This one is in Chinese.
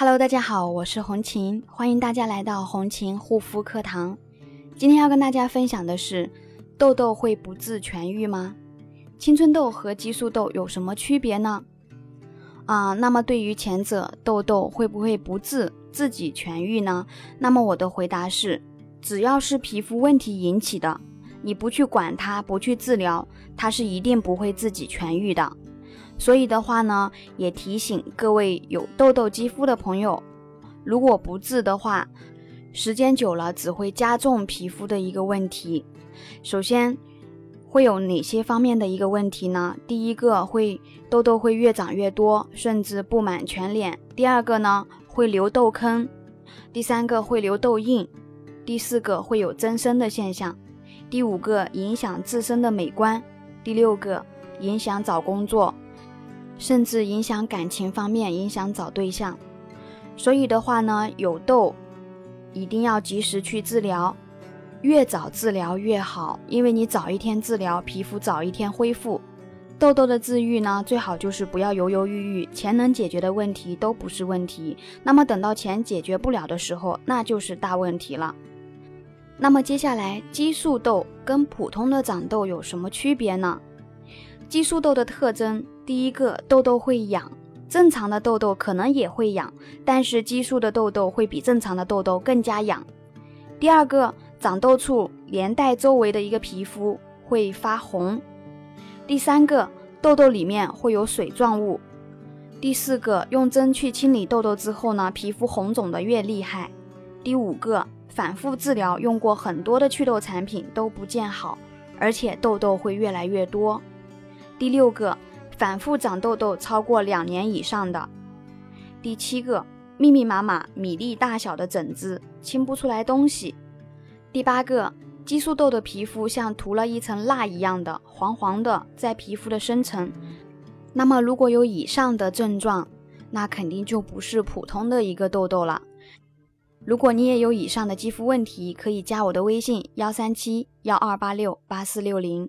Hello，大家好，我是红琴，欢迎大家来到红琴护肤课堂。今天要跟大家分享的是，痘痘会不治痊愈吗？青春痘和激素痘有什么区别呢？啊，那么对于前者，痘痘会不会不治自己痊愈呢？那么我的回答是，只要是皮肤问题引起的，你不去管它，不去治疗，它是一定不会自己痊愈的。所以的话呢，也提醒各位有痘痘肌肤的朋友，如果不治的话，时间久了只会加重皮肤的一个问题。首先会有哪些方面的一个问题呢？第一个会痘痘会越长越多，甚至布满全脸。第二个呢会留痘坑，第三个会留痘印，第四个会有增生的现象，第五个影响自身的美观，第六个影响找工作。甚至影响感情方面，影响找对象。所以的话呢，有痘一定要及时去治疗，越早治疗越好，因为你早一天治疗，皮肤早一天恢复。痘痘的治愈呢，最好就是不要犹犹豫豫，钱能解决的问题都不是问题。那么等到钱解决不了的时候，那就是大问题了。那么接下来，激素痘跟普通的长痘有什么区别呢？激素痘的特征。第一个痘痘会痒，正常的痘痘可能也会痒，但是激素的痘痘会比正常的痘痘更加痒。第二个长痘处连带周围的一个皮肤会发红。第三个痘痘里面会有水状物。第四个用针去清理痘痘之后呢，皮肤红肿的越厉害。第五个反复治疗，用过很多的祛痘产品都不见好，而且痘痘会越来越多。第六个。反复长痘痘超过两年以上的，第七个密密麻麻米粒大小的疹子清不出来东西，第八个激素痘的皮肤像涂了一层蜡一样的黄黄的在皮肤的深层。那么如果有以上的症状，那肯定就不是普通的一个痘痘了。如果你也有以上的肌肤问题，可以加我的微信幺三七幺二八六八四六零。